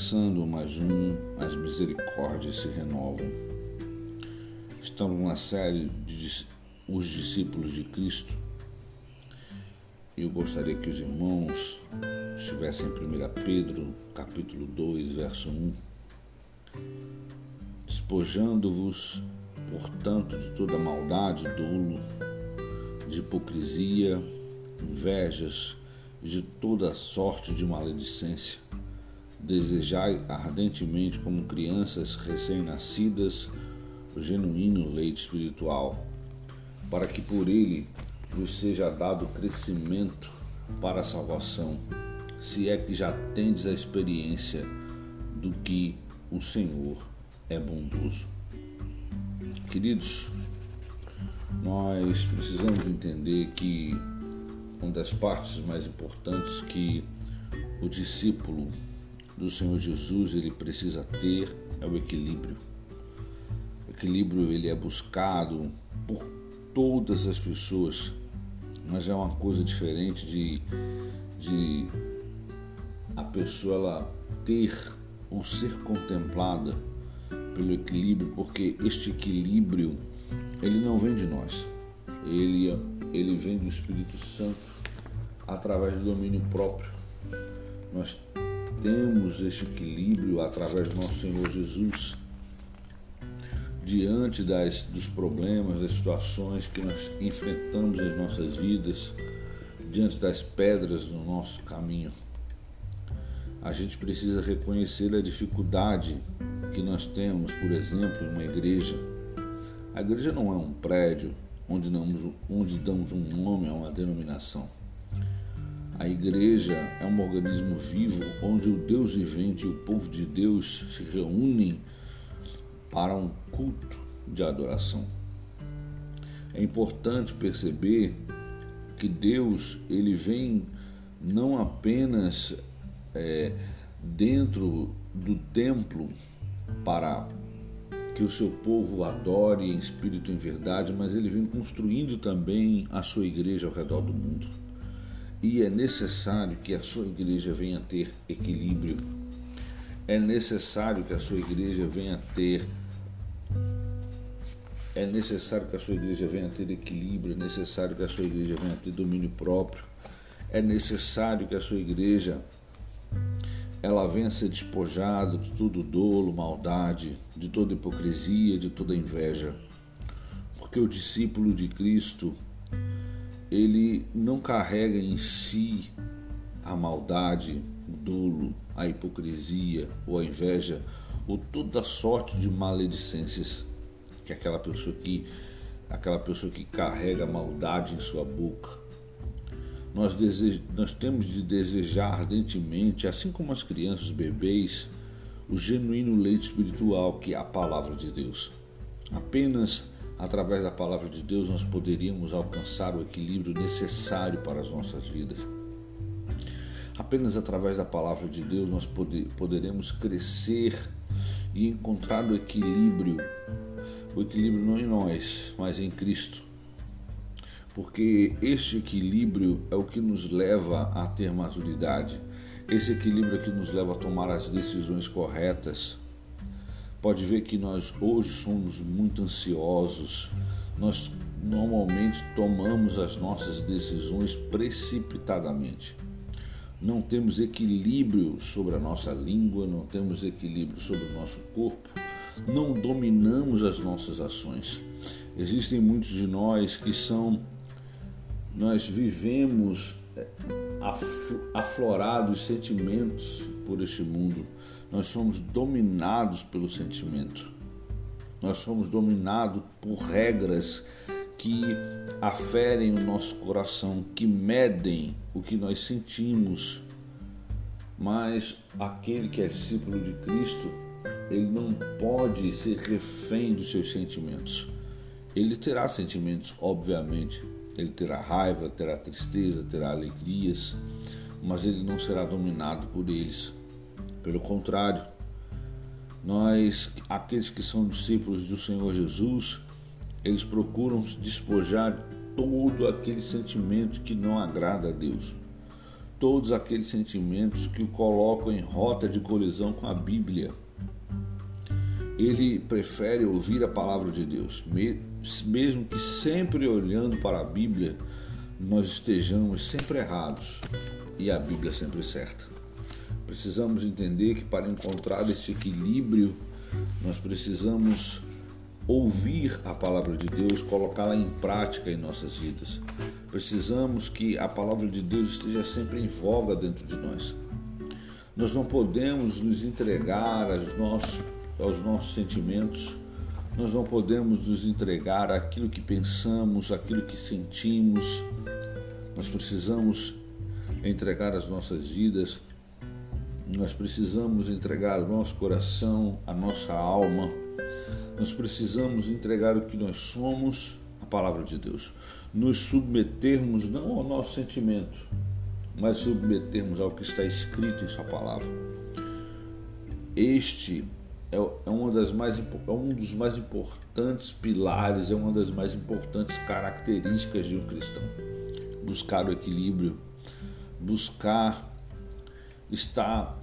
começando mais um As Misericórdias se Renovam. Estamos numa série de Os Discípulos de Cristo. Eu gostaria que os irmãos estivessem em 1 Pedro, capítulo 2, verso 1. Despojando-vos, portanto, de toda maldade, dolo, de hipocrisia, invejas, e de toda sorte de maledicência. Desejai ardentemente, como crianças recém-nascidas, o genuíno leite espiritual, para que por ele vos seja dado crescimento para a salvação, se é que já tendes a experiência do que o Senhor é bondoso. Queridos, nós precisamos entender que uma das partes mais importantes que o discípulo do Senhor Jesus ele precisa ter é o equilíbrio. O equilíbrio ele é buscado por todas as pessoas, mas é uma coisa diferente de, de a pessoa ela ter ou ser contemplada pelo equilíbrio, porque este equilíbrio ele não vem de nós. Ele ele vem do Espírito Santo através do domínio próprio. Nós temos este equilíbrio através do nosso Senhor Jesus diante das, dos problemas, das situações que nós enfrentamos nas nossas vidas, diante das pedras no nosso caminho. A gente precisa reconhecer a dificuldade que nós temos, por exemplo, em uma igreja. A igreja não é um prédio, onde damos, onde damos um nome a uma denominação. A igreja é um organismo vivo onde o Deus vivente e o povo de Deus se reúnem para um culto de adoração. É importante perceber que Deus ele vem não apenas é, dentro do templo para que o seu povo adore em espírito e em verdade, mas ele vem construindo também a sua igreja ao redor do mundo. E é necessário que a sua igreja venha ter equilíbrio. É necessário que a sua igreja venha ter é necessário que a sua igreja venha ter equilíbrio, é necessário que a sua igreja venha ter domínio próprio, é necessário que a sua igreja ela venha ser despojada de todo dolo, maldade, de toda hipocrisia, de toda inveja. Porque o discípulo de Cristo, ele não carrega em si a maldade, o dolo, a hipocrisia ou a inveja ou toda sorte de maledicências que aquela pessoa que aquela pessoa que carrega maldade em sua boca nós, nós temos de desejar ardentemente, assim como as crianças, os bebês, o genuíno leite espiritual que é a palavra de Deus. Apenas através da palavra de Deus nós poderíamos alcançar o equilíbrio necessário para as nossas vidas. Apenas através da palavra de Deus nós poder, poderemos crescer e encontrar o equilíbrio, o equilíbrio não em nós, mas em Cristo porque este equilíbrio é o que nos leva a ter maturidade. Esse equilíbrio é que nos leva a tomar as decisões corretas. Pode ver que nós hoje somos muito ansiosos. Nós normalmente tomamos as nossas decisões precipitadamente. Não temos equilíbrio sobre a nossa língua, não temos equilíbrio sobre o nosso corpo, não dominamos as nossas ações. Existem muitos de nós que são nós vivemos é, aflorados sentimentos por este mundo. Nós somos dominados pelo sentimento. Nós somos dominados por regras que aferem o nosso coração, que medem o que nós sentimos. Mas aquele que é discípulo de Cristo, ele não pode ser refém dos seus sentimentos. Ele terá sentimentos, obviamente, ele terá raiva, terá tristeza, terá alegrias, mas ele não será dominado por eles. Pelo contrário, nós, aqueles que são discípulos do Senhor Jesus, eles procuram despojar todo aquele sentimento que não agrada a Deus, todos aqueles sentimentos que o colocam em rota de colisão com a Bíblia. Ele prefere ouvir a palavra de Deus, mesmo que sempre olhando para a Bíblia, nós estejamos sempre errados e a Bíblia sempre certa. Precisamos entender que para encontrar este equilíbrio, nós precisamos ouvir a palavra de Deus, colocá-la em prática em nossas vidas. Precisamos que a palavra de Deus esteja sempre em voga dentro de nós. Nós não podemos nos entregar aos nossos, aos nossos sentimentos, nós não podemos nos entregar àquilo que pensamos, àquilo que sentimos. Nós precisamos entregar as nossas vidas, nós precisamos entregar o nosso coração, a nossa alma, nós precisamos entregar o que nós somos, a palavra de Deus. Nos submetermos não ao nosso sentimento, mas submetermos ao que está escrito em Sua palavra. Este é, é, uma das mais, é um dos mais importantes pilares, é uma das mais importantes características de um cristão. Buscar o equilíbrio, buscar estar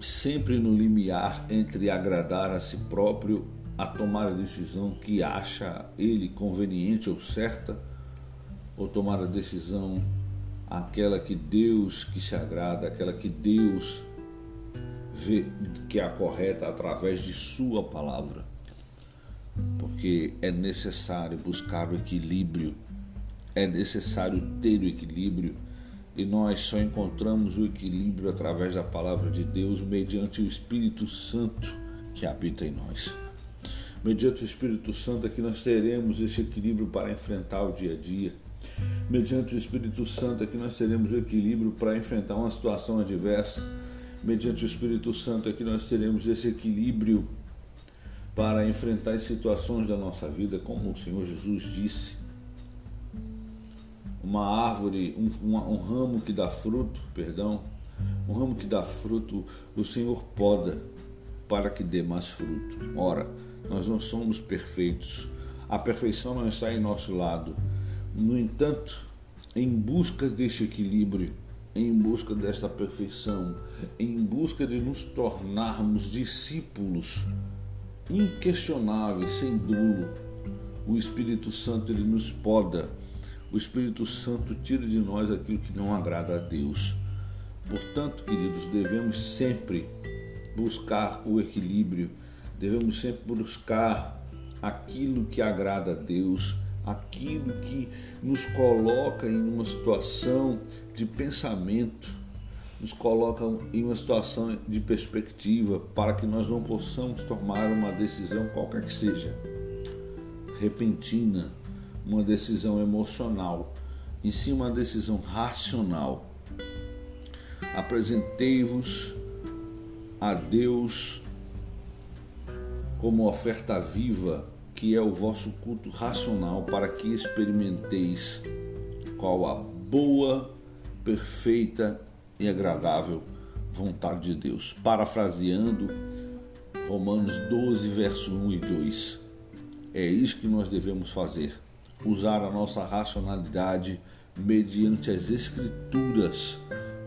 sempre no limiar entre agradar a si próprio a tomar a decisão que acha ele conveniente ou certa, ou tomar a decisão aquela que Deus que se agrada, aquela que Deus vê que é a correta através de Sua palavra. Porque é necessário buscar o equilíbrio, é necessário ter o equilíbrio e nós só encontramos o equilíbrio através da palavra de Deus mediante o Espírito Santo que habita em nós mediante o Espírito Santo, é que nós teremos esse equilíbrio para enfrentar o dia a dia. Mediante o Espírito Santo, é que nós teremos o equilíbrio para enfrentar uma situação adversa. Mediante o Espírito Santo, é que nós teremos esse equilíbrio para enfrentar as situações da nossa vida, como o Senhor Jesus disse. Uma árvore, um, um, ramo que dá fruto, perdão, um ramo que dá fruto, o Senhor poda para que dê mais fruto. Ora, nós não somos perfeitos. A perfeição não está em nosso lado. No entanto, em busca deste equilíbrio, em busca desta perfeição, em busca de nos tornarmos discípulos inquestionáveis, sem dúvida, o Espírito Santo ele nos poda. O Espírito Santo tira de nós aquilo que não agrada a Deus. Portanto, queridos, devemos sempre buscar o equilíbrio devemos sempre buscar aquilo que agrada a Deus, aquilo que nos coloca em uma situação de pensamento, nos coloca em uma situação de perspectiva para que nós não possamos tomar uma decisão qualquer que seja, repentina, uma decisão emocional, em si uma decisão racional. Apresentei-vos a Deus como oferta viva, que é o vosso culto racional, para que experimenteis qual a boa, perfeita e agradável vontade de Deus. Parafraseando Romanos 12, verso 1 e 2. É isso que nós devemos fazer: usar a nossa racionalidade mediante as Escrituras,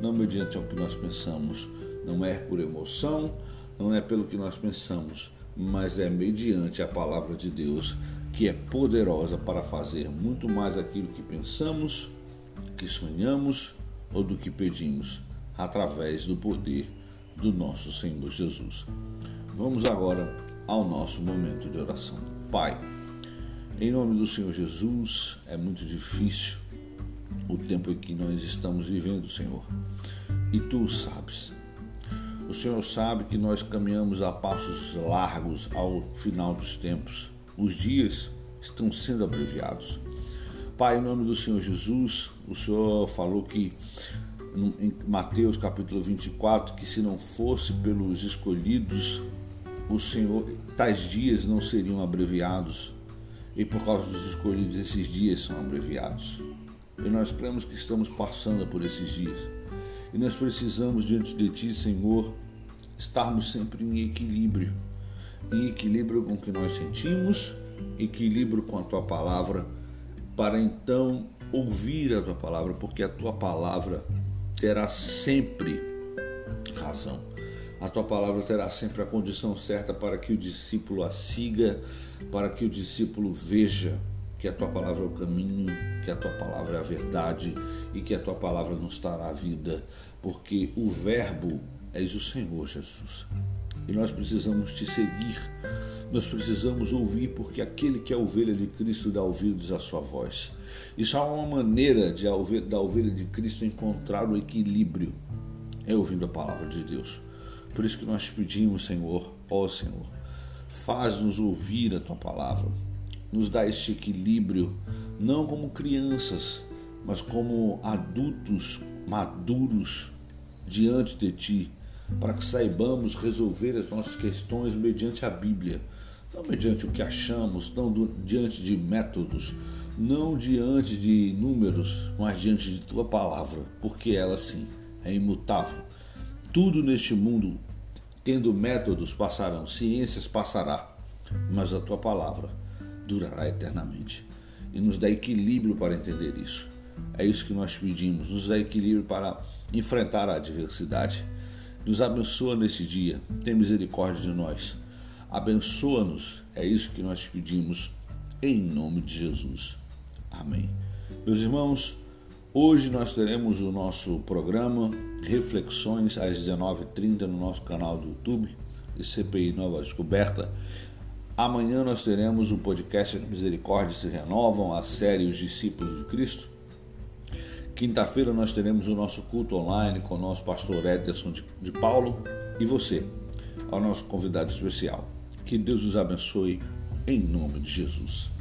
não mediante o que nós pensamos. Não é por emoção, não é pelo que nós pensamos, mas é mediante a palavra de Deus que é poderosa para fazer muito mais aquilo que pensamos, que sonhamos ou do que pedimos, através do poder do nosso Senhor Jesus. Vamos agora ao nosso momento de oração. Pai, em nome do Senhor Jesus, é muito difícil o tempo em que nós estamos vivendo, Senhor, e tu sabes. O Senhor sabe que nós caminhamos a passos largos ao final dos tempos. Os dias estão sendo abreviados. Pai, em nome do Senhor Jesus, o Senhor falou que em Mateus capítulo 24 que se não fosse pelos escolhidos, o Senhor tais dias não seriam abreviados. E por causa dos escolhidos esses dias são abreviados. E nós cremos que estamos passando por esses dias. E nós precisamos diante de Ti, Senhor, estarmos sempre em equilíbrio. Em equilíbrio com o que nós sentimos, equilíbrio com a Tua palavra, para então ouvir a Tua palavra, porque a Tua palavra terá sempre razão. A tua palavra terá sempre a condição certa para que o discípulo a siga, para que o discípulo veja que a tua palavra é o caminho, que a tua palavra é a verdade e que a tua palavra nos dará vida, porque o Verbo és o Senhor Jesus. E nós precisamos te seguir, nós precisamos ouvir, porque aquele que é a ovelha de Cristo dá ouvidos à sua voz. Só há uma maneira de a ovelha, da ovelha de Cristo encontrar o equilíbrio, é ouvindo a palavra de Deus. Por isso que nós pedimos, Senhor, ó Senhor, faz-nos ouvir a tua palavra, nos dá este equilíbrio, não como crianças, mas como adultos maduros diante de ti, para que saibamos resolver as nossas questões mediante a Bíblia, não mediante o que achamos, não do, diante de métodos, não diante de números, mas diante de tua palavra, porque ela sim é imutável. Tudo neste mundo, tendo métodos, passarão, ciências passará, mas a tua palavra durará eternamente. E nos dá equilíbrio para entender isso. É isso que nós pedimos, nos dá equilíbrio para enfrentar a adversidade. Nos abençoa nesse dia, tem misericórdia de nós. Abençoa-nos, é isso que nós pedimos, em nome de Jesus. Amém. Meus irmãos, hoje nós teremos o nosso programa Reflexões às 19h30 no nosso canal do YouTube, CPI Nova Descoberta. Amanhã nós teremos o podcast Misericórdia se Renovam, a série Os Discípulos de Cristo. Quinta-feira nós teremos o nosso culto online com o nosso pastor Ederson de, de Paulo e você, ao nosso convidado especial. Que Deus os abençoe em nome de Jesus.